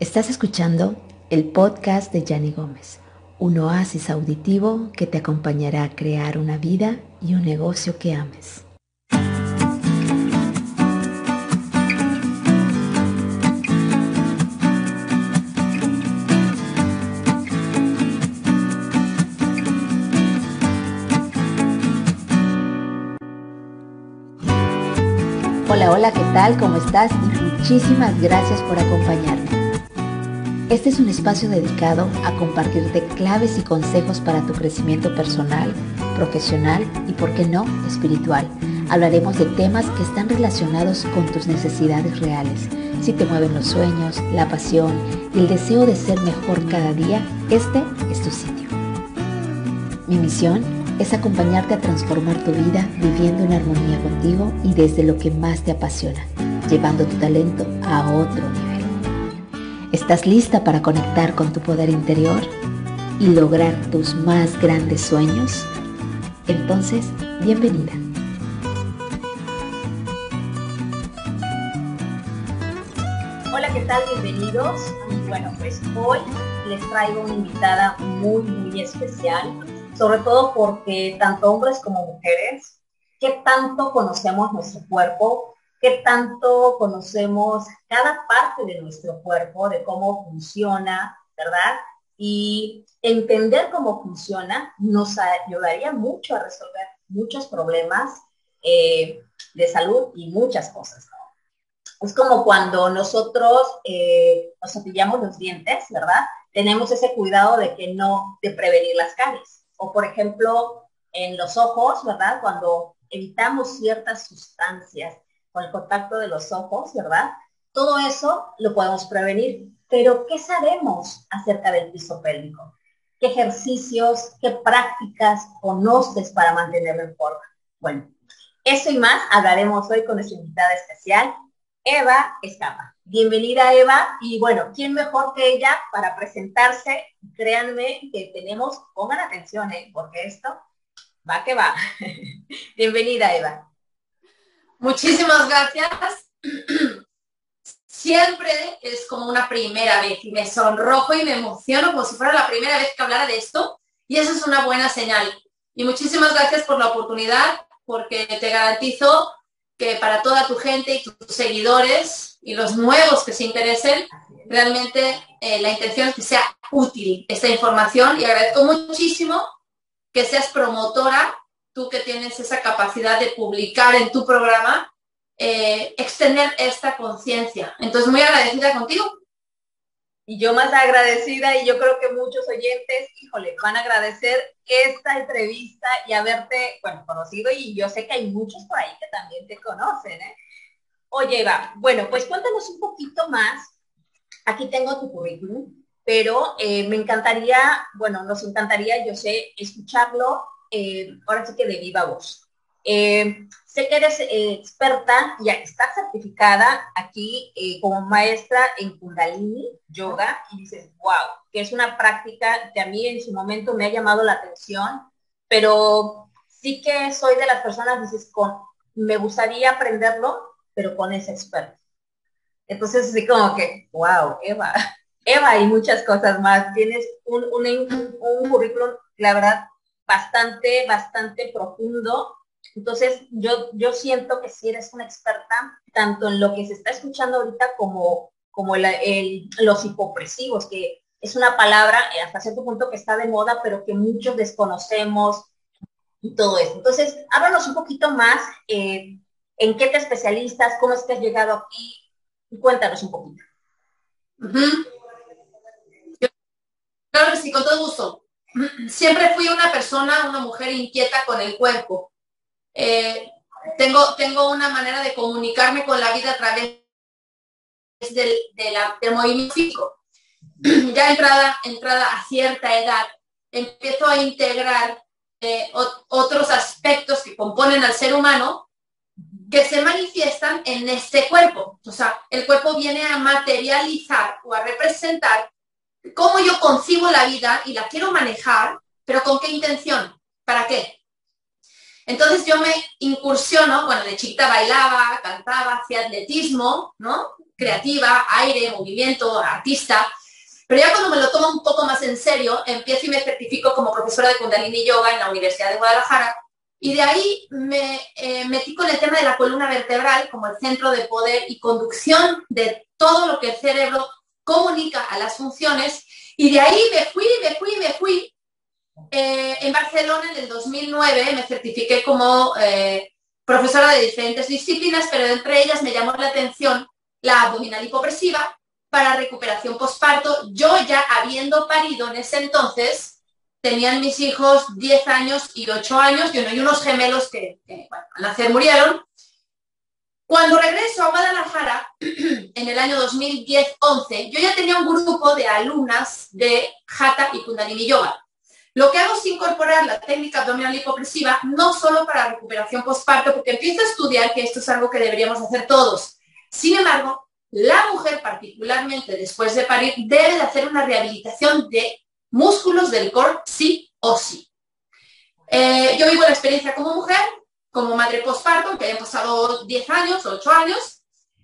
Estás escuchando el podcast de Yanni Gómez, un oasis auditivo que te acompañará a crear una vida y un negocio que ames. Hola, hola, ¿qué tal? ¿Cómo estás? Y muchísimas gracias por acompañarme. Este es un espacio dedicado a compartirte claves y consejos para tu crecimiento personal, profesional y, por qué no, espiritual. Hablaremos de temas que están relacionados con tus necesidades reales. Si te mueven los sueños, la pasión y el deseo de ser mejor cada día, este es tu sitio. Mi misión es acompañarte a transformar tu vida viviendo en armonía contigo y desde lo que más te apasiona, llevando tu talento a otro nivel. ¿Estás lista para conectar con tu poder interior y lograr tus más grandes sueños? Entonces, bienvenida. Hola, ¿qué tal? Bienvenidos. Bueno, pues hoy les traigo una invitada muy, muy especial, sobre todo porque tanto hombres como mujeres, ¿qué tanto conocemos nuestro cuerpo? Qué tanto conocemos cada parte de nuestro cuerpo, de cómo funciona, ¿verdad? Y entender cómo funciona nos ayudaría mucho a resolver muchos problemas eh, de salud y muchas cosas. Es como cuando nosotros eh, nos cepillamos los dientes, ¿verdad? Tenemos ese cuidado de que no, de prevenir las caries. O por ejemplo, en los ojos, ¿verdad? Cuando evitamos ciertas sustancias con el contacto de los ojos, ¿verdad? Todo eso lo podemos prevenir. Pero, ¿qué sabemos acerca del piso pélvico? ¿Qué ejercicios, qué prácticas conoces para mantenerlo en forma? Bueno, eso y más hablaremos hoy con nuestra invitada especial, Eva Escapa. Bienvenida Eva y bueno, ¿quién mejor que ella para presentarse? Créanme que tenemos, pongan atención, ¿eh? porque esto va que va. Bienvenida Eva. Muchísimas gracias. Siempre es como una primera vez y me sonrojo y me emociono como si fuera la primera vez que hablara de esto y eso es una buena señal. Y muchísimas gracias por la oportunidad porque te garantizo que para toda tu gente y tus seguidores y los nuevos que se interesen, realmente eh, la intención es que sea útil esta información y agradezco muchísimo que seas promotora tú que tienes esa capacidad de publicar en tu programa, eh, extender esta conciencia. Entonces, muy agradecida contigo. Y yo más agradecida y yo creo que muchos oyentes, híjole, van a agradecer esta entrevista y haberte, bueno, conocido y yo sé que hay muchos por ahí que también te conocen. ¿eh? Oye, Eva, bueno, pues cuéntanos un poquito más. Aquí tengo tu currículum, pero eh, me encantaría, bueno, nos encantaría, yo sé, escucharlo eh, ahora sí que de viva voz. Eh, sé que eres eh, experta y estás certificada aquí como maestra en Kundalini Yoga y dices, wow, que es una práctica que a mí en su momento me ha llamado la atención, pero sí que soy de las personas, dices, con, me gustaría aprenderlo, pero con ese experto. Entonces, así como que, wow, Eva, Eva y muchas cosas más. Tienes un, un, un currículum, la verdad, bastante, bastante profundo. Entonces, yo, yo siento que si eres una experta, tanto en lo que se está escuchando ahorita como, como los hipopresivos, que es una palabra eh, hasta cierto punto que está de moda, pero que muchos desconocemos y todo eso. Entonces, háblanos un poquito más eh, en qué te especialistas, cómo es que has llegado aquí, y cuéntanos un poquito. Claro sí, con todo gusto siempre fui una persona, una mujer inquieta con el cuerpo. Eh, tengo, tengo una manera de comunicarme con la vida a través del, movimiento físico. Ya entrada, entrada a cierta edad, empiezo a integrar eh, otros aspectos que componen al ser humano que se manifiestan en este cuerpo. O sea, el cuerpo viene a materializar o a representar cómo yo concibo la vida y la quiero manejar, pero con qué intención, para qué. Entonces yo me incursiono, bueno, de chiquita bailaba, cantaba, hacía atletismo, ¿no? creativa, aire, movimiento, artista. Pero ya cuando me lo tomo un poco más en serio, empiezo y me certifico como profesora de Kundalini Yoga en la Universidad de Guadalajara. Y de ahí me eh, metí con el tema de la columna vertebral como el centro de poder y conducción de todo lo que el cerebro comunica a las funciones. Y de ahí me fui, me fui, me fui. Eh, en Barcelona en el 2009 me certifiqué como eh, profesora de diferentes disciplinas, pero entre ellas me llamó la atención la abdominal hipopresiva para recuperación postparto, yo ya habiendo parido en ese entonces, tenían mis hijos 10 años y 8 años, y, y unos gemelos que, al nacer murieron. Cuando regreso a Guadalajara, en el año 2010-11, yo ya tenía un grupo de alumnas de Hatha y Kundalini Yoga. Lo que hago es incorporar la técnica abdominal hipopresiva no solo para recuperación postparto, porque empiezo a estudiar que esto es algo que deberíamos hacer todos. Sin embargo, la mujer, particularmente después de parir, debe de hacer una rehabilitación de músculos del core sí o sí. Eh, yo vivo la experiencia como mujer, como madre postparto, que hayan pasado 10 años, 8 años,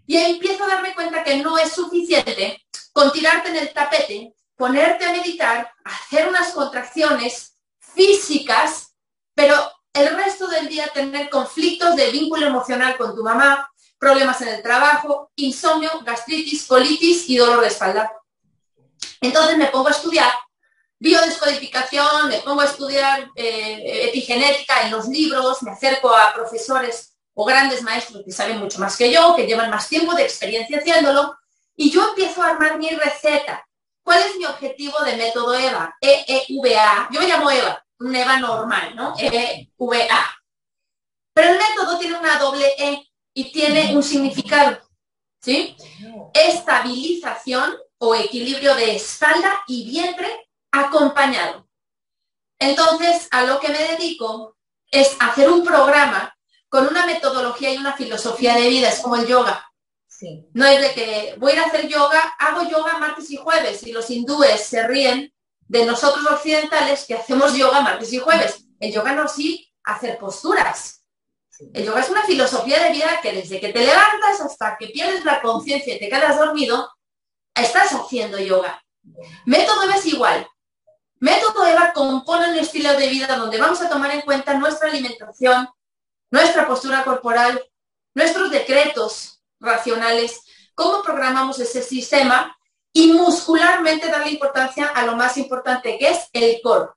y empiezo a darme cuenta que no es suficiente con tirarte en el tapete, ponerte a meditar, hacer unas contracciones físicas, pero el resto del día tener conflictos de vínculo emocional con tu mamá, problemas en el trabajo, insomnio, gastritis, colitis y dolor de espalda. Entonces me pongo a estudiar biodescodificación, me pongo a estudiar eh, epigenética en los libros, me acerco a profesores o grandes maestros que saben mucho más que yo, que llevan más tiempo de experiencia haciéndolo, y yo empiezo a armar mi receta. ¿Cuál es mi objetivo de método EVA? E-E-V-A. Yo me llamo EVA, un EVA normal, ¿no? E-E-V-A. Pero el método tiene una doble E y tiene un significado, ¿sí? Estabilización o equilibrio de espalda y vientre acompañado. Entonces, a lo que me dedico es hacer un programa con una metodología y una filosofía de vida, es como el yoga. No es de que voy a ir a hacer yoga, hago yoga martes y jueves y los hindúes se ríen de nosotros occidentales que hacemos yoga martes y jueves. El yoga no sí hacer posturas. El yoga es una filosofía de vida que desde que te levantas hasta que pierdes la conciencia y te quedas dormido, estás haciendo yoga. Método EVA es igual. Método EVA compone un estilo de vida donde vamos a tomar en cuenta nuestra alimentación, nuestra postura corporal, nuestros decretos racionales, cómo programamos ese sistema y muscularmente darle importancia a lo más importante que es el core,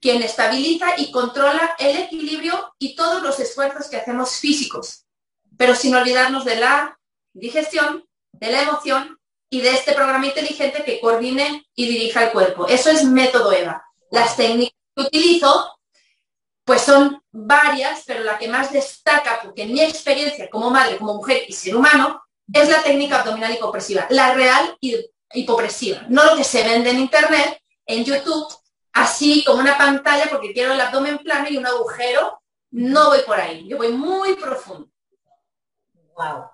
quien estabiliza y controla el equilibrio y todos los esfuerzos que hacemos físicos, pero sin olvidarnos de la digestión, de la emoción y de este programa inteligente que coordine y dirija el cuerpo. Eso es método EVA. Las técnicas que utilizo, pues son varias, pero la que más destaca, porque mi experiencia como madre, como mujer y ser humano, es la técnica abdominal hipopresiva, la real hipopresiva, no lo que se vende en internet, en YouTube, así como una pantalla porque quiero el abdomen plano y un agujero, no voy por ahí, yo voy muy profundo. Wow.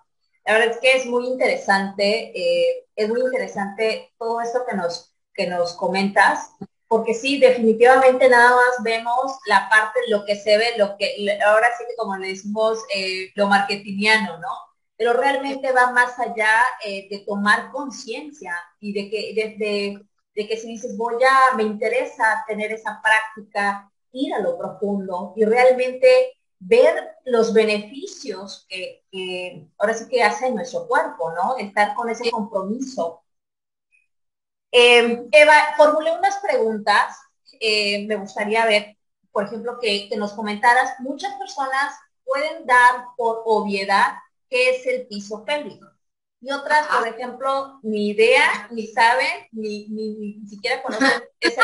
La verdad es que es muy interesante, eh, es muy interesante todo esto que nos, que nos comentas, porque sí, definitivamente nada más vemos la parte, lo que se ve, lo que, ahora sí que como le decimos, eh, lo marketingiano, ¿no? Pero realmente va más allá eh, de tomar conciencia y de que desde de que si dices, voy a, me interesa tener esa práctica, ir a lo profundo y realmente ver los beneficios que, ahora sí que hace nuestro cuerpo, ¿no? Estar con ese compromiso. Em, Eva, formulé unas preguntas. Eh, me gustaría ver, por ejemplo, que, que nos comentaras, muchas personas pueden dar por obviedad qué es el piso pélvico. Y otras, por ejemplo, ni idea, ni saben, ni, ni, siquiera conocen esa,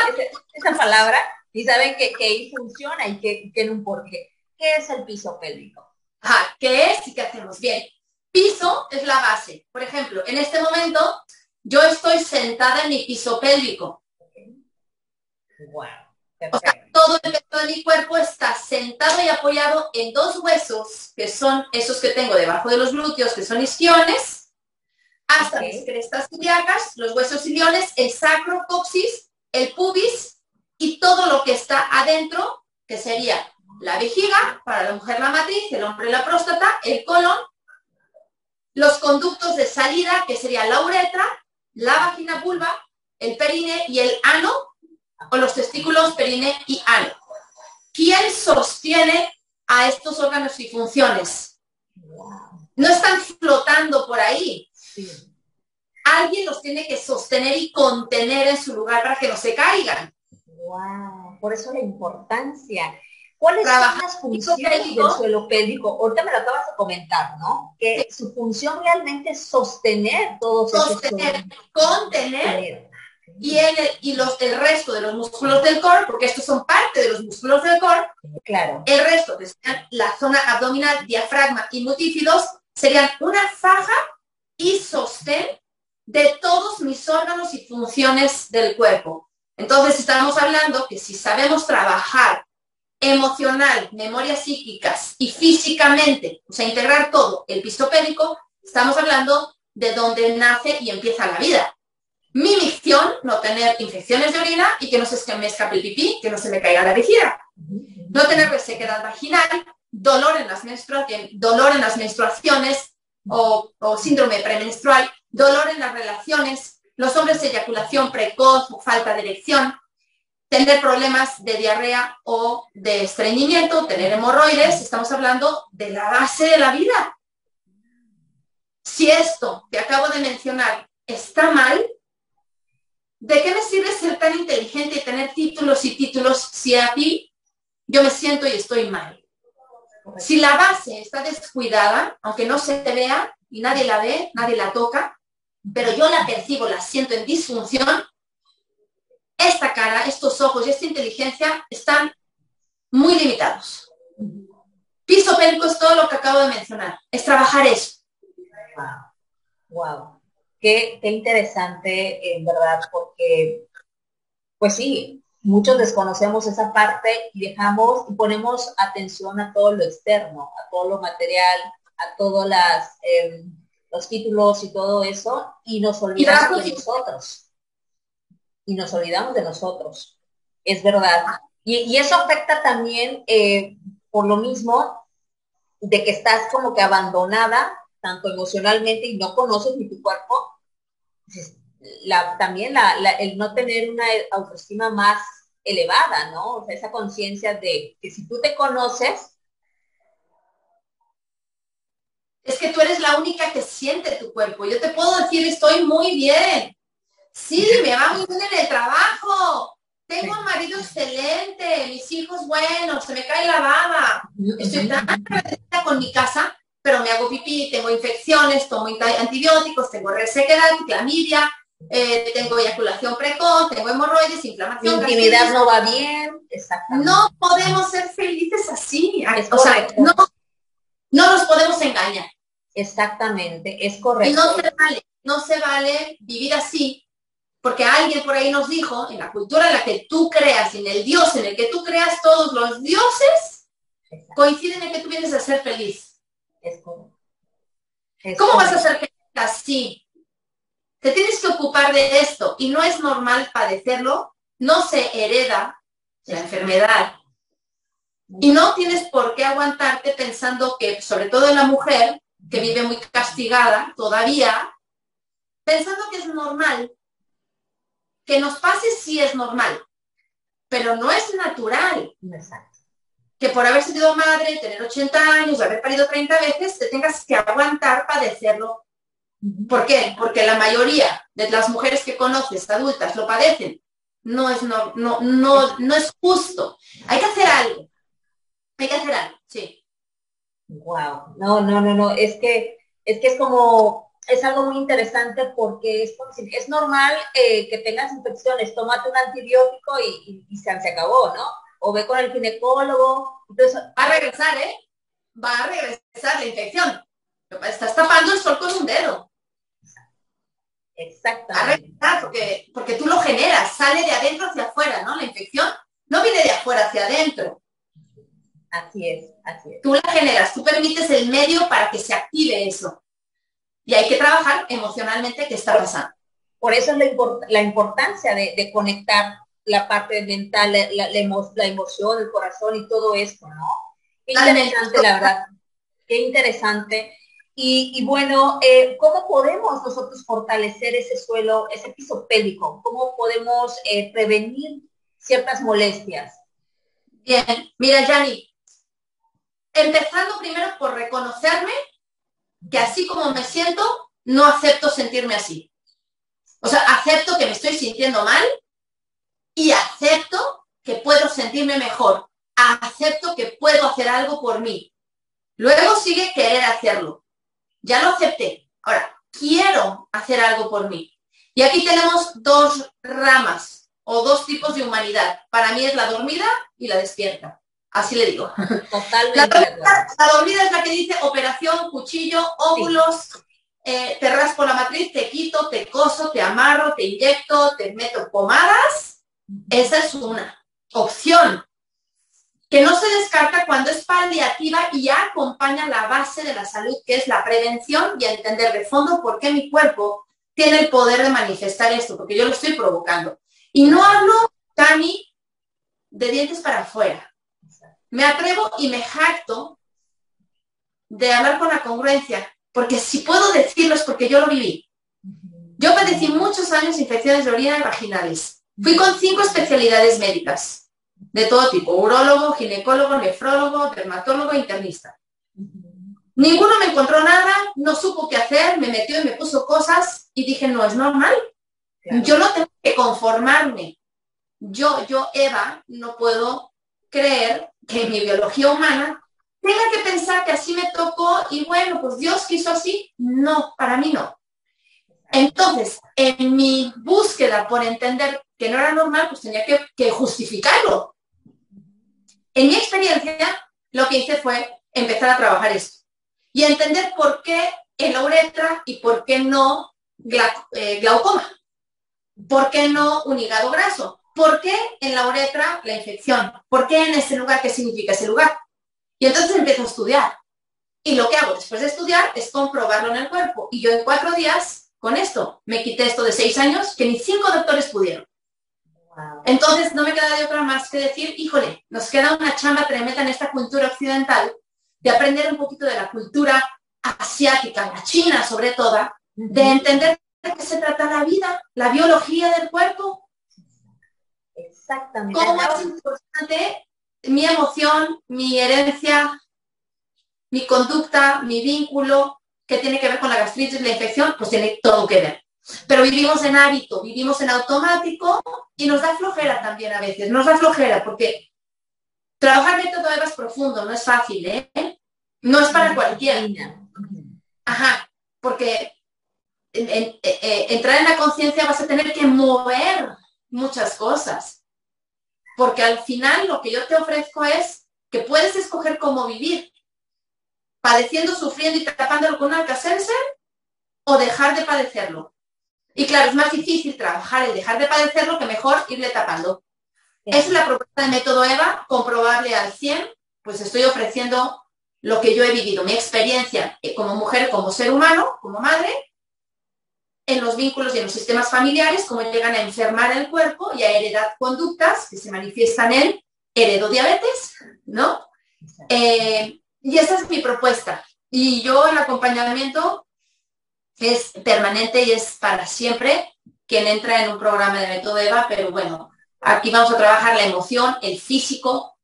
esa, palabra, ni saben que, que funciona y que tiene un porqué. ¿Qué es el piso pélvico? Ajá, ¿qué es y qué hacemos? Bien, piso es la base. Por ejemplo, en este momento yo estoy sentada en mi piso pélvico. Wow. O sea, todo el peso de mi cuerpo está sentado y apoyado en dos huesos, que son esos que tengo debajo de los glúteos, que son isquiones, hasta las crestas ilíacas, los huesos iliones, el sacro, coxis, el pubis y todo lo que está adentro, que sería la vejiga, para la mujer la matriz, el hombre la próstata, el colon, los conductos de salida, que sería la uretra, la vagina vulva, el perine y el ano, o los testículos, perine y ano. ¿Quién sostiene a estos órganos y funciones? No están flotando por ahí. Alguien los tiene que sostener y contener en su lugar para que no se caigan. Wow, por eso la importancia. ¿Cuáles son las funciones del suelo pélvico? Ahorita me lo acabas de comentar, ¿no? Que su función realmente es sostener todos Sostener, contener. Y, el, y los, el resto de los músculos del core, porque estos son parte de los músculos del core, claro. el resto, que la zona abdominal, diafragma y mutífidos, serían una faja y sostén de todos mis órganos y funciones del cuerpo. Entonces estamos hablando que si sabemos trabajar emocional, memorias psíquicas y físicamente, o sea, integrar todo el piso pélvico, estamos hablando de donde nace y empieza la vida. Mi misión, no tener infecciones de orina y que no se me escape el pipí, que no se me caiga la vejiga. No tener resequedad vaginal, dolor en las, menstruaciones, dolor en las menstruaciones o, o síndrome premenstrual, dolor en las relaciones, los hombres de eyaculación precoz o falta de erección, tener problemas de diarrea o de estreñimiento, tener hemorroides, estamos hablando de la base de la vida. Si esto que acabo de mencionar está mal, ¿de qué me sirve ser tan inteligente y tener títulos y títulos si aquí yo me siento y estoy mal? Si la base está descuidada, aunque no se vea y nadie la ve, nadie la toca, pero yo la percibo, la siento en disfunción, esta cara, estos ojos y esta inteligencia están muy limitados. Piso pélvico es todo lo que acabo de mencionar, es trabajar eso. Wow. Qué, interesante, en verdad, porque, pues sí, muchos desconocemos esa parte y dejamos y ponemos atención a todo lo externo, a todo lo material, a todos em, los títulos y todo eso, y nos olvidamos de nosotros y nos olvidamos de nosotros. Es verdad. Y, eso afecta también eh, por lo mismo de que estás como que abandonada, tanto emocionalmente y no conoces ni tu cuerpo. La, también el no tener una autoestima más elevada, ¿no? O sea, esa conciencia de que si tú te conoces, es que tú eres la única que siente tu cuerpo. Yo te puedo decir, estoy muy bien, Sí, me va muy bien en el trabajo. Tengo un marido excelente, mis hijos buenos, se me cae la baba. Estoy tan agradecida con mi casa, pero me hago pipí, tengo infecciones, tomo antibióticos, tengo resequedad, clamidia, eh, tengo eyaculación precoz, tengo hemorroides, inflamación. Mi intimidad no va bien. Exactamente. No podemos ser felices así. o sea, no, no nos podemos engañar. Exactamente, es correcto. Y no se vale, no se vale vivir así porque alguien por ahí nos dijo, en la cultura en la que tú creas, en el Dios en el que tú creas, todos los dioses coinciden en que tú vienes a ser feliz. ¿Cómo vas a ser feliz así? Te tienes que ocupar de esto y no es normal padecerlo, no se hereda la enfermedad. Y no tienes por qué aguantarte pensando que, sobre todo en la mujer, que vive muy castigada todavía, pensando que es normal que nos pase sí es normal, pero no es natural. Que por haber sido madre, tener 80 años, haber parido 30 veces, te tengas que aguantar padecerlo. ¿Por qué? Porque la mayoría de las mujeres que conoces, adultas, lo padecen. No es, no, no, no, no es justo. Hay que hacer algo. Hay que hacer algo, sí. Wow. No, no, no, no. Es que, es que es como es algo muy interesante porque es, es normal eh, que tengas infecciones, tómate un antibiótico y, se, acabó, ¿no? O ve con el ginecólogo. Entonces, va a regresar, ¿eh? Va a regresar la infección. Estás tapando el sol con un dedo. Exactamente. Va a regresar porque, porque tú lo generas, sale de adentro hacia afuera, ¿no? La infección no viene de afuera hacia adentro. Así es, así es. Tú la generas, tú permites el medio para que se active eso. Y hay que trabajar emocionalmente qué está pasando. Por eso es la, importancia de, conectar la parte mental, la, emoción, el corazón y todo esto, ¿no? Qué interesante, la verdad. Qué interesante. Y, bueno, eh, ¿cómo podemos nosotros fortalecer ese suelo, ese piso pélvico? ¿Cómo podemos eh, prevenir ciertas molestias? Bien, mira, Yanni, empezando primero por reconocerme que así como me siento, no acepto sentirme así. O sea, acepto que me estoy sintiendo mal y acepto que puedo sentirme mejor. Acepto que puedo hacer algo por mí. Luego sigue querer hacerlo ya lo acepté. Ahora, quiero hacer algo por mí. Y aquí tenemos dos ramas o dos tipos de humanidad. Para mí es la dormida y la despierta. Así le digo. Totalmente. La dormida, es la que dice operación, cuchillo, óvulos, eh, te raspo la matriz, te quito, te coso, te amarro, te inyecto, te meto pomadas. Esa es una opción que no se descarta cuando es paliativa y acompaña la base de la salud, que es la prevención y entender de fondo por qué mi cuerpo tiene el poder de manifestar esto, porque yo lo estoy provocando. Y no hablo, Tani, de dientes para afuera. Me atrevo y me jacto de hablar con la congruencia, porque si puedo decirlo es porque yo lo viví. Yo padecí muchos años infecciones de orina y vaginales. Fui con cinco especialidades médicas de todo tipo, urólogo, ginecólogo, nefrólogo, dermatólogo, internista. Ninguno me encontró nada, no supo qué hacer, me metió y me puso cosas y dije, no es normal. Yo no tengo que conformarme. Yo, yo, Eva, no puedo creer que mi biología humana tenga que pensar que así me tocó y bueno, pues Dios quiso así. No, para mí no. Entonces, en mi búsqueda por entender que no era normal, pues tenía que, justificarlo. En mi experiencia, lo que hice fue empezar a trabajar esto y entender por qué en la uretra y por qué no eh, glaucoma, por qué no un hígado graso, por qué en la uretra la infección, por qué en ese lugar, qué significa ese lugar. Y entonces empiezo a estudiar. Y lo que hago después de estudiar es comprobarlo en el cuerpo. Y yo en cuatro días, con esto, me quité esto de seis años que ni cinco doctores pudieron. Entonces no me queda de otra más que decir, híjole, nos queda una chamba tremenda en esta cultura occidental de aprender un poquito de la cultura asiática, la china sobre todo, de entender de qué se trata la vida, la biología del cuerpo. Exactamente. Cómo es importante mi emoción, mi herencia, mi conducta, mi vínculo, que tiene que ver con la gastritis, la infección, pues tiene todo que ver. Pero vivimos en hábito, vivimos en automático y nos da flojera también a veces. Nos da flojera porque trabajar método EVA es profundo, no es fácil, ¿eh? No es para cualquiera. Ajá, porque eh, eh, entrar en la conciencia vas a tener que mover muchas cosas. Porque al final lo que yo te ofrezco es que puedes escoger cómo vivir. Padeciendo, sufriendo y tapándolo con un alcacelser o dejar de padecerlo. Y claro, es más difícil trabajar el dejar de padecerlo que mejor irle tapando. Esa es la propuesta de método EVA, comprobarle al 100, pues estoy ofreciendo lo que yo he vivido, mi experiencia eh, como mujer, como ser humano, como madre, en los vínculos y en los sistemas familiares, cómo llegan a enfermar el cuerpo y a heredar conductas que se manifiestan en heredo diabetes, ¿no? Eh, y esa es mi propuesta. Y yo el acompañamiento es permanente y es para siempre quien entra en un programa de método EVA, pero bueno, aquí vamos a trabajar la emoción, el físico,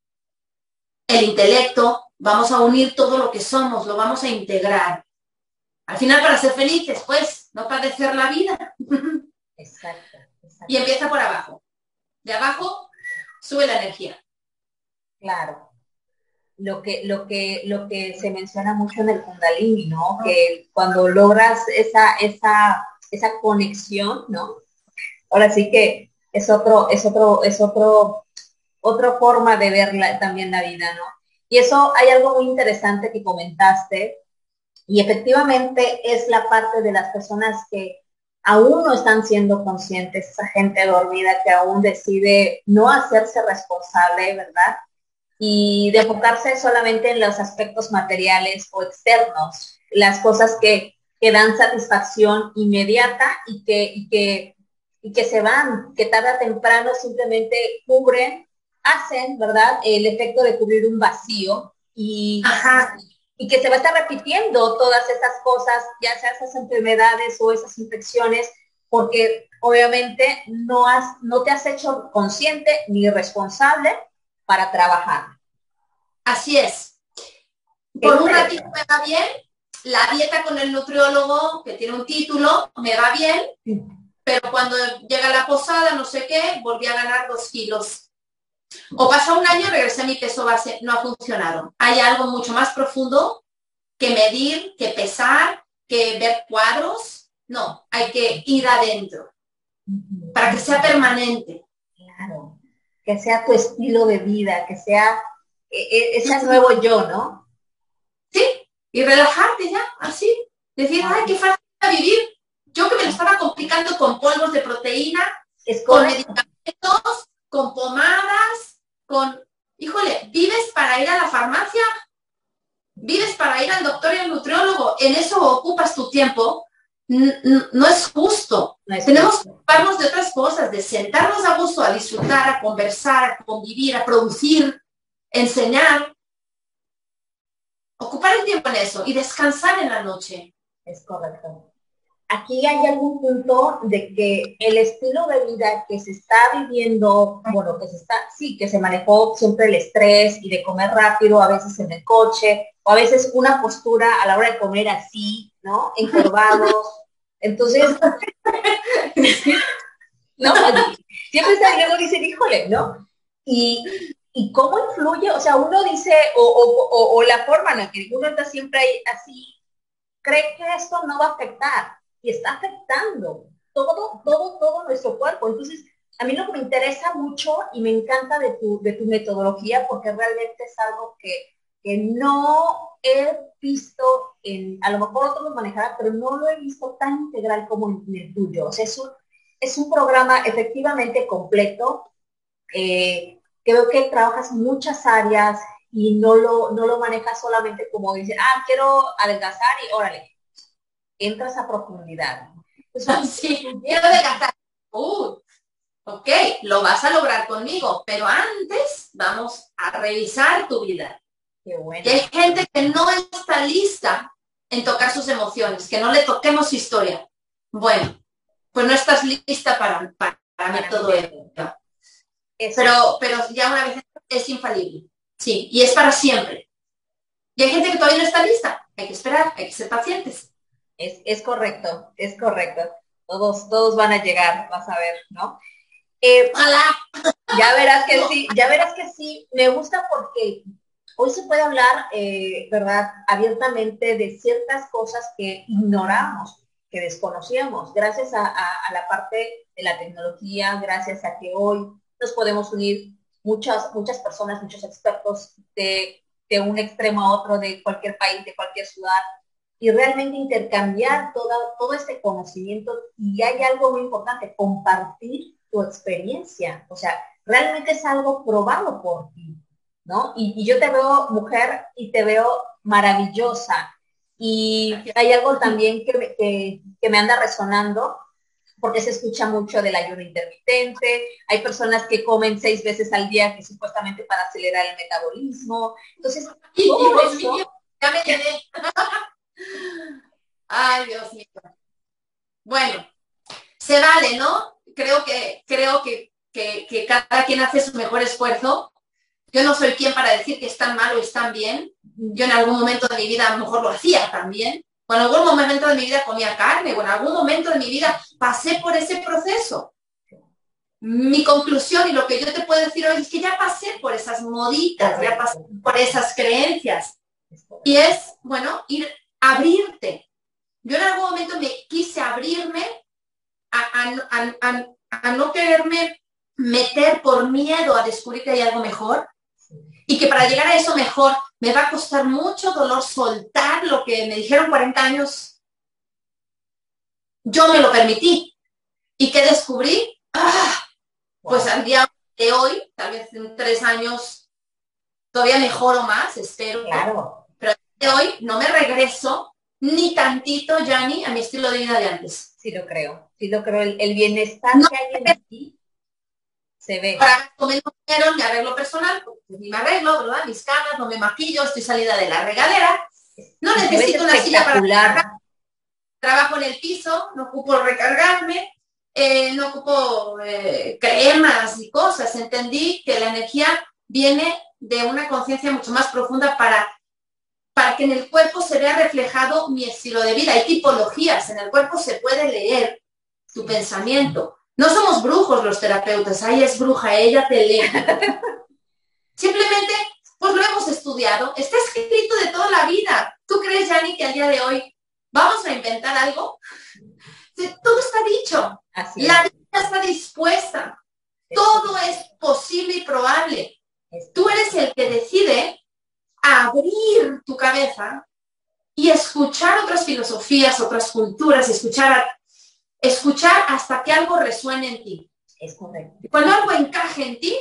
el intelecto, vamos a unir todo lo que somos, lo vamos a integrar. Al final para ser felices, pues, no padecer la vida. Exacto, Y empieza por abajo. De abajo sube la energía. Claro lo que, lo que, lo que se menciona mucho en el Kundalini, ¿no? Que cuando logras esa, esa, esa conexión, ¿no? Ahora sí que es otro, es otro, es otro, otra forma de ver también la vida, ¿no? Y eso hay algo muy interesante que comentaste, y efectivamente es la parte de las personas que aún no están siendo conscientes, esa gente dormida que aún decide no hacerse responsable, ¿verdad? y de enfocarse solamente en los aspectos materiales o externos, las cosas que, que dan satisfacción inmediata y que, y que, y que se van, que tarde o temprano simplemente cubren, hacen, ¿verdad?, el efecto de cubrir un vacío y, y que se va a estar repitiendo todas esas cosas, ya sea esas enfermedades o esas infecciones, porque obviamente no, has, no te has hecho consciente ni responsable para trabajar. Así es. Por un ratito me va bien, la dieta con el nutriólogo, que tiene un título, me va bien, pero cuando llega la posada, no sé qué, volví a ganar dos kilos. O pasó un año, regresé a mi peso base, no ha funcionado. Hay algo mucho más profundo que medir, que pesar, que ver cuadros. No, hay que ir adentro para que sea permanente. Claro, que sea tu estilo de vida, que sea e, e, ese es nuevo yo, ¿no? Sí, y relajarte ya, así. Decir, ay, qué fácil vivir. Yo que me lo estaba complicando con polvos de proteína, con medicamentos, con pomadas, con... Híjole, ¿vives para ir a la farmacia? ¿Vives para ir al doctor y al nutriólogo? ¿En eso ocupas tu tiempo? no es justo. Tenemos que ocuparnos de otras cosas, de sentarnos a gusto, a disfrutar, a conversar, a convivir, a producir, enseñar. Ocupar el tiempo en eso y descansar en la noche. Es correcto. Aquí hay algún punto de que el estilo de vida que se está viviendo, bueno, que se está, sí, que se manejó siempre el estrés y de comer rápido, a veces en el coche, o a veces una postura a la hora de comer así, ¿no? Encorvados. Entonces, ¿no? Siempre está, luego dicen, híjole, ¿no? Y, y cómo influye, o sea, uno dice, o, la forma en la que uno está siempre ahí así, cree que esto no va a afectar y está afectando todo, todo, todo nuestro cuerpo. Entonces, a mí lo que me interesa mucho y me encanta de tu, de tu metodología porque realmente es algo que, no he visto en, a lo mejor otros manejarán, pero no lo he visto tan integral como en, el tuyo. Es un, es un programa efectivamente completo. Eh, creo que trabajas muchas áreas y no lo, no lo manejas solamente como dice, ah, quiero adelgazar y órale, entras a profundidad. sí, quiero adelgazar. Uh, ok, lo vas a lograr conmigo, pero antes vamos a revisar tu vida. Qué bueno. Y hay gente que no está lista en tocar sus emociones, que no le toquemos su historia. Bueno, pues no estás lista para, para, para todo esto. Pero, pero ya una vez es infalible. Sí, y es para siempre. Y hay gente que todavía no está lista. Hay que esperar, hay que ser pacientes. Es, correcto, es correcto. Todos, todos van a llegar, vas a ver, ¿no? Eh, ya verás que sí, ya verás que sí. Me gusta porque hoy se puede hablar, eh, ¿verdad?, abiertamente de ciertas cosas que ignoramos, que desconocíamos, gracias a, a la parte de la tecnología, gracias a que hoy nos podemos unir muchas, muchas personas, muchos expertos de, un extremo a otro, de cualquier país, de cualquier ciudad, y realmente intercambiar todo, todo este conocimiento. Y hay algo muy importante, compartir tu experiencia. O sea, realmente es algo probado por ti, ¿no? Y, yo te veo mujer y te veo maravillosa. Y hay algo también que, que me anda resonando, porque se escucha mucho del ayuno intermitente, hay personas que comen seis veces al día que supuestamente para acelerar el metabolismo. Entonces, Ya me quedé. Ay, Dios mío. Bueno, se vale, ¿no? Creo que, creo que, que, cada quien hace su mejor esfuerzo. Yo no soy quien para decir que están mal o están bien. Yo en algún momento de mi vida a lo mejor lo hacía también en algún momento de mi vida comía carne, o en algún momento de mi vida pasé por ese proceso. Mi conclusión y lo que yo te puedo decir hoy es que ya pasé por esas moditas, ya pasé por esas creencias. Y es, bueno, ir, abrirte. Yo en algún momento me quise abrirme a no quererme meter por miedo a descubrir que hay algo mejor y que para llegar a eso mejor me va a costar mucho dolor soltar lo que me dijeron 40 años. Yo me lo permití. ¿Y qué descubrí? Ah, pues al día de hoy, tal vez en tres años, todavía mejoro más, espero. Claro. De hoy no me regreso ni tantito, Yanni, a mi estilo de vida de antes. Sí lo creo, sí lo creo. El, bienestar que hay en ti se ve. Para comer mi arreglo personal, pues, ni me arreglo, ¿verdad? Mis canas, no me maquillo, estoy salida de la regadera. No necesito una silla para trabajo en el piso, no ocupo recargarme, eh, no ocupo eh, cremas y cosas. Entendí que la energía viene de una conciencia mucho más profunda para, para que en el cuerpo se vea reflejado mi estilo de vida. Hay tipologías, en el cuerpo se puede leer tu pensamiento. No somos brujos los terapeutas, ahí es bruja, ella te lee. Simplemente, pues lo hemos estudiado, está escrito de toda la vida. ¿Tú crees, Yanni, que al día de hoy vamos a inventar algo? Todo está dicho. la vida está dispuesta. Todo es posible y probable. Tú eres el que decide abrir tu cabeza y escuchar otras filosofías, otras culturas, escuchar, escuchar hasta que algo resuene en ti. Es correcto. Cuando algo encaje en ti,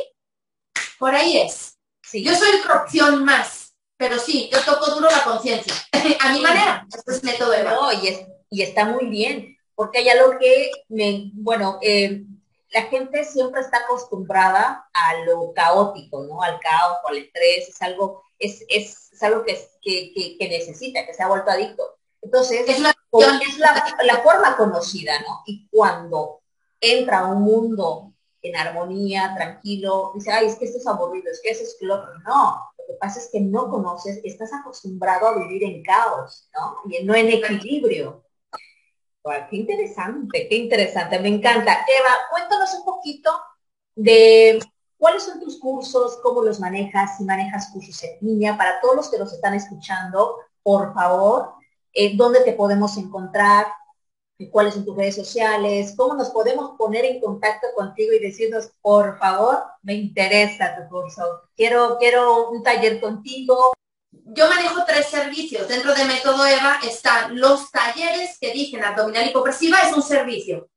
por ahí es. Yo soy otra opción más, pero sí, yo toco duro la conciencia. a mi manera, este es método de no, y, y está muy bien, porque hay algo que, me, bueno, eh, la gente siempre está acostumbrada a lo caótico, ¿no? Al caos, al estrés, es algo, es, es, algo que, que, que, necesita, que se ha vuelto adicto. Entonces, es, la, es la, la, forma conocida, ¿no? Y cuando entra a un mundo en armonía, tranquilo, dice, ay, es que esto es aburrido, es que eso es que lo otro. No, lo que pasa es que no conoces, estás acostumbrado a vivir en caos, ¿no? Y no en equilibrio qué interesante, qué interesante, me encanta. Eva, cuéntanos un poquito de cuáles son tus cursos, cómo los manejas, si manejas cursos en línea, para todos los que los están escuchando, por favor, eh, dónde te podemos encontrar, cuáles son tus redes sociales, cómo nos podemos poner en contacto contigo y decirnos, por favor, me interesa tu curso, quiero, quiero un taller contigo, yo manejo tres servicios. Dentro de Método EVA están los talleres que dicen abdominal hipopresiva, es un servicio.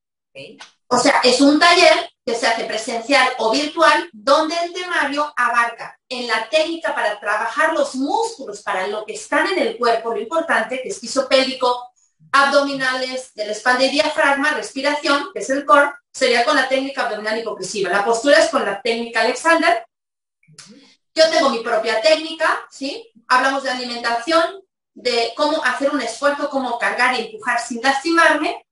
O sea, es un taller que se hace presencial o virtual, donde el temario abarca en la técnica para trabajar los músculos para lo que están en el cuerpo, lo importante, que es piso pélvico, abdominales, de la espalda y diafragma, respiración, que es el core, sería con la técnica abdominal hipopresiva. La postura es con la técnica Alexander. Yo tengo mi propia técnica, ¿sí? hablamos de alimentación, de cómo hacer un esfuerzo, cómo cargar y empujar sin lastimarme,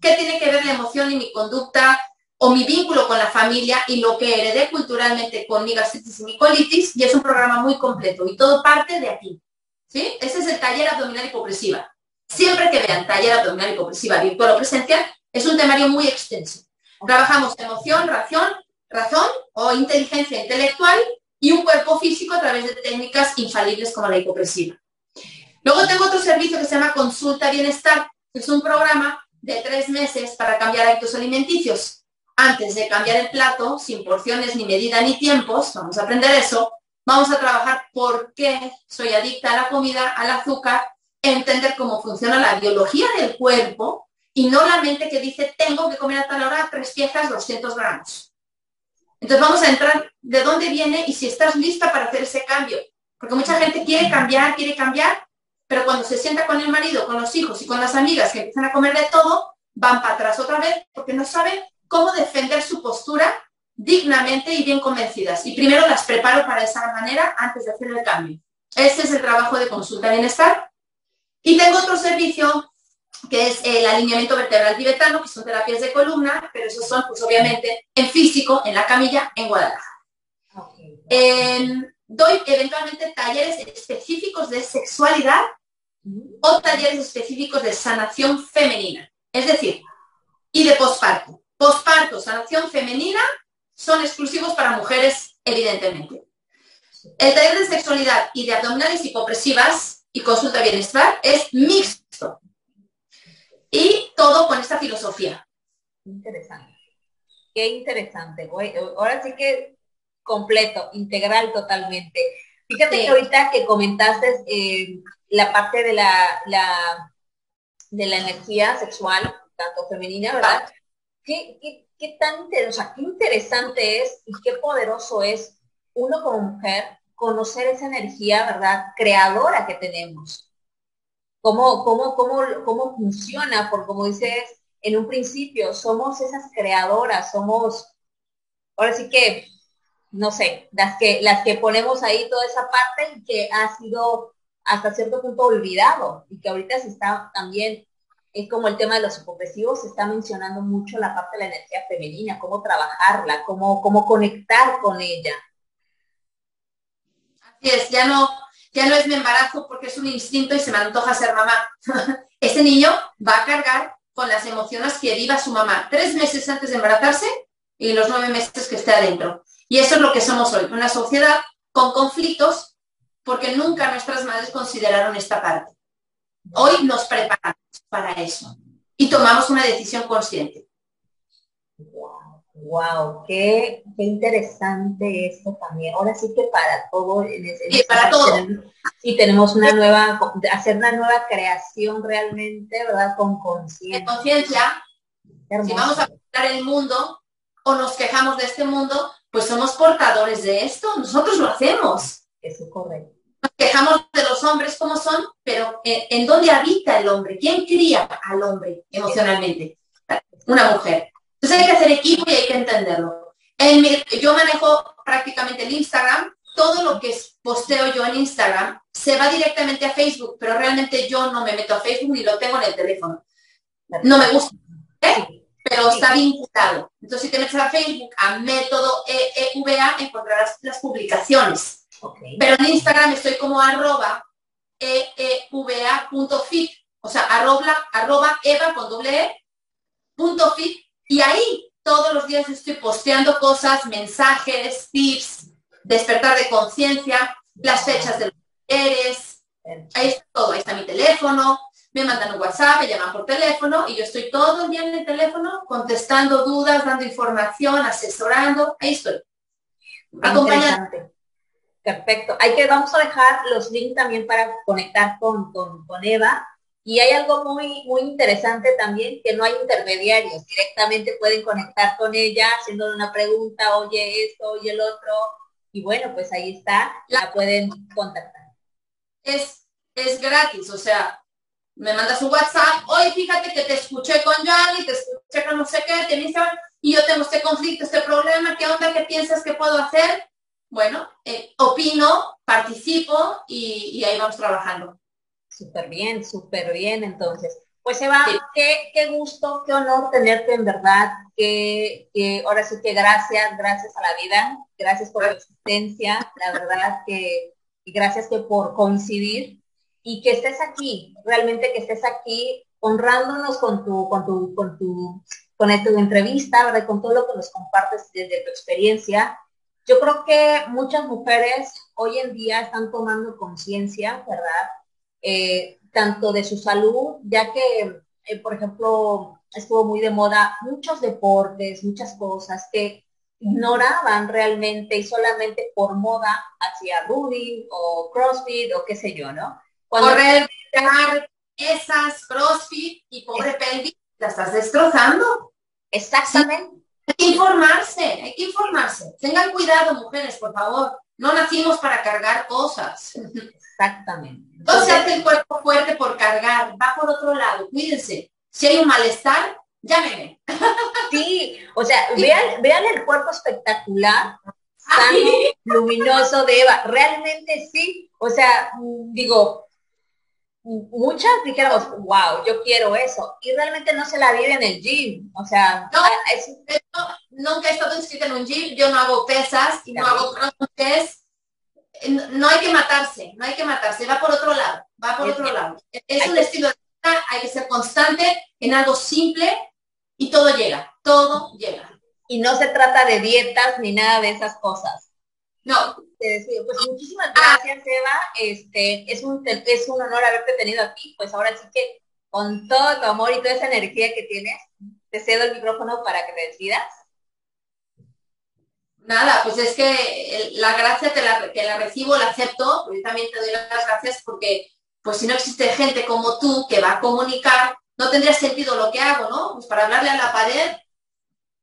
qué tiene que ver la emoción y mi conducta o mi vínculo con la familia y lo que heredé culturalmente con mi gastritis y mi colitis, y es un programa muy completo y todo parte de aquí. ¿sí? Ese es el taller abdominal hipopresiva. Siempre que vean taller abdominal hipopresiva virtual o presencial, es un temario muy extenso. Trabajamos emoción, razón, razón o inteligencia intelectual y un cuerpo físico a través de técnicas infalibles como la hipopresiva. Luego tengo otro servicio que se llama Consulta Bienestar, que es un programa de tres meses para cambiar hábitos alimenticios. Antes de cambiar el plato, sin porciones, ni medida, ni tiempos, vamos a aprender eso, vamos a trabajar por qué soy adicta a la comida, al azúcar, entender cómo funciona la biología del cuerpo y no la mente que dice tengo que comer a tal hora tres piezas 200 gramos. Entonces vamos a entrar de dónde viene y si estás lista para hacer ese cambio. Porque mucha gente quiere cambiar, quiere cambiar, pero cuando se sienta con el marido, con los hijos y con las amigas que empiezan a comer de todo, van para atrás otra vez porque no saben cómo defender su postura dignamente y bien convencidas. Y primero las preparo para esa manera antes de hacer el cambio. Ese es el trabajo de consulta bienestar. Y tengo otro servicio que es el alineamiento vertebral tibetano, que son terapias de columna, pero esos son, pues obviamente, en físico, en la camilla, en Guadalajara. Doy eventualmente talleres específicos de sexualidad o talleres específicos de sanación femenina, es decir, y de posparto. Posparto, sanación femenina son exclusivos para mujeres, evidentemente. El taller de sexualidad y de abdominales hipopresivas y consulta bienestar es mixto. Y todo con esta filosofía. Interesante. Qué interesante. Ahora sí que completo, integral totalmente. Fíjate que ahorita que comentaste eh, la parte de la, la, de la energía sexual, tanto femenina, ¿verdad? ¿Qué, qué, tan o sea, qué interesante es y qué poderoso es uno como mujer conocer esa energía, ¿verdad? Creadora que tenemos cómo, cómo, cómo, cómo funciona, por como dices en un principio, somos esas creadoras, somos, ahora sí que, no sé, las que, las que ponemos ahí toda esa parte y que ha sido hasta cierto punto olvidado y que ahorita se está también, es como el tema de los hipopresivos, se está mencionando mucho la parte de la energía femenina, cómo trabajarla, cómo, cómo conectar con ella. Así es, ya no, ya no es mi embarazo porque es un instinto y se me antoja ser mamá. Ese niño va a cargar con las emociones que viva su mamá tres meses antes de embarazarse y los nueve meses que esté adentro. Y eso es lo que somos hoy, una sociedad con conflictos porque nunca nuestras madres consideraron esta parte. Hoy nos preparamos para eso y tomamos una decisión consciente. Wow, qué, interesante esto también. Ahora sí que para todo, para todo. y tenemos una nueva, hacer una nueva creación realmente, ¿verdad? Con conciencia. conciencia. Si vamos a cambiar el mundo o nos quejamos de este mundo, pues somos portadores de esto. Nosotros lo hacemos. Eso es correcto. Nos quejamos de los hombres como son, pero ¿en, en dónde habita el hombre? ¿Quién cría al hombre emocionalmente? Una mujer. Entonces hay que hacer equipo y hay que entenderlo. En yo manejo prácticamente el Instagram, todo lo que posteo yo en Instagram se va directamente a Facebook, pero realmente yo no me meto a Facebook ni lo tengo en el teléfono. No me gusta, ¿eh? pero está vinculado. Entonces, si te metes a Facebook, a método EEVA, encontrarás las publicaciones. Pero en Instagram estoy como arroba eeva.fit, o sea, arroba, arroba eva con doble e, punto fit, y ahí todos los días estoy posteando cosas, mensajes, tips, despertar de conciencia, las fechas de los eres. Ahí está todo, ahí está mi teléfono, me mandan un WhatsApp, me llaman por teléfono y yo estoy todo el día en el teléfono contestando dudas, dando información, asesorando, ahí estoy. Acompañante. Perfecto. Hay que, vamos a dejar los links también para conectar con, con, con Eva y hay algo muy, muy interesante también, que no hay intermediarios, directamente pueden conectar con ella haciéndole una pregunta, oye esto, oye el otro, y bueno, pues ahí está, la pueden contactar. Es, es gratis, o sea, me mandas un WhatsApp, oye, fíjate que te escuché con Yani, te escuché con no sé qué, te y yo tengo este conflicto, este problema, ¿qué onda? ¿Qué piensas que puedo hacer? Bueno, eh, opino, participo y ahí vamos trabajando. Súper bien, súper bien. Entonces, pues Eva, qué, qué, gusto, qué honor tenerte en verdad. Que, que, ahora sí que gracias, gracias a la vida, gracias por la existencia, la verdad que, y gracias que por coincidir y que estés aquí, realmente que estés aquí honrándonos con tu, con tu, con tu, con tu entrevista, ¿verdad? Con todo lo que nos compartes desde tu experiencia. Yo creo que muchas mujeres hoy en día están tomando conciencia, ¿verdad? Eh, tanto de su salud, ya que, eh, por ejemplo, estuvo muy de moda muchos deportes, muchas cosas que ignoraban realmente y solamente por moda hacia running o crossfit o qué sé yo, ¿no? Correr, esas crossfit y pobre pelvis, la estás destrozando. Exactamente. Hay que informarse, hay que informarse. Tengan cuidado, mujeres, por favor. No nacimos para cargar cosas. Exactamente. No se hace el cuerpo fuerte por cargar, va por otro lado, cuídense. Si hay un malestar, llámenme. Sí, o sea, vean, vean el cuerpo espectacular, sano, luminoso de Eva. Realmente sí. O sea, digo, muchas dijéramos, wow, yo quiero eso. Y realmente no se la vive en el gym. O sea, no, ah, nunca he estado inscrita en un gym, yo no hago pesas y no hago crossfit no hay que matarse, no hay que matarse, va por otro lado, va por otro lado. Es un estilo de vida, hay que ser constante en algo simple y todo llega, todo llega. Y no se trata de dietas ni nada de esas cosas. No. Pues muchísimas gracias, Eva. Este, es un, es un honor haberte tenido aquí. Pues ahora sí que con todo tu amor y toda esa energía que tienes, te cedo el micrófono para que te decidas. Nada, pues es que la gracia te la, la recibo, la acepto, yo también te doy las gracias porque pues si no existe gente como tú que va a comunicar, no tendría sentido lo que hago, ¿no? Pues para hablarle a la pared,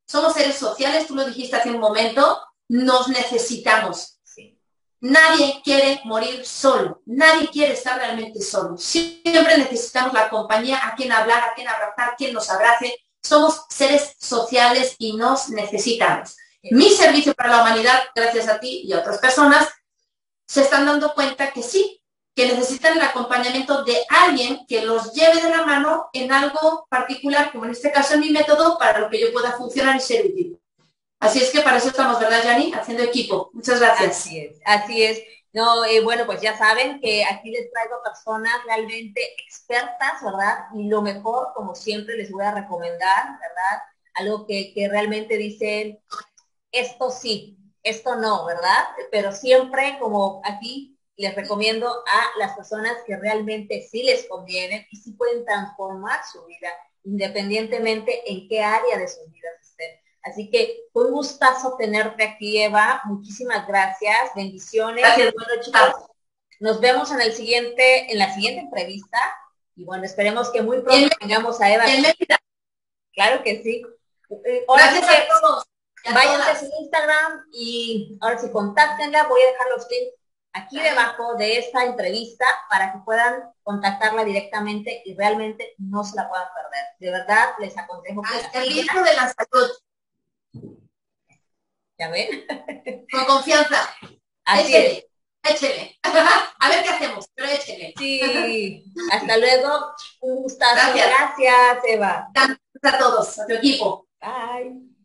somos seres sociales, tú lo dijiste hace un momento, nos necesitamos. Nadie quiere morir solo, nadie quiere estar realmente solo. Siempre necesitamos la compañía, a quien hablar, a quien abrazar, quien nos abrace. Somos seres sociales y nos necesitamos mi servicio para la humanidad, gracias a ti y a otras personas, se están dando cuenta que sí, que necesitan el acompañamiento de alguien que los lleve de la mano en algo particular, como en este caso en mi método, para lo que yo pueda funcionar y ser útil. Así es que para eso estamos, ¿verdad, Yani? Haciendo equipo. Muchas gracias. Así es, así es. No, eh, bueno, pues ya saben que aquí les traigo personas realmente expertas, ¿verdad? Y lo mejor, como siempre, les voy a recomendar, ¿verdad? Algo que, que realmente dicen, esto sí, esto no, ¿verdad? Pero siempre, como aquí les recomiendo a las personas que realmente sí les conviene y sí pueden transformar su vida, independientemente en qué área de su vida estén. Así que fue un gustazo tenerte aquí, Eva. Muchísimas gracias. Bendiciones. Gracias. Bueno, chicos, nos vemos en el siguiente, en la siguiente entrevista. Y bueno, esperemos que muy pronto tengamos a Eva. Claro que sí. Eh, ahora sí Gracias que a todos. Váyanse a su Instagram y ahora sí contáctenla. Voy a dejar los links aquí debajo de esta entrevista para que puedan contactarla directamente y realmente no se la puedan perder. De verdad, les aconsejo que Hasta el libro de la salud, ¿Ya ven? con confianza. Así es. échele, échele. a ver qué hacemos, pero échele. Sí. Hasta luego. Un gustazo. Gracias. Gracias, Eva. Gracias a todos, a tu equipo. Bye.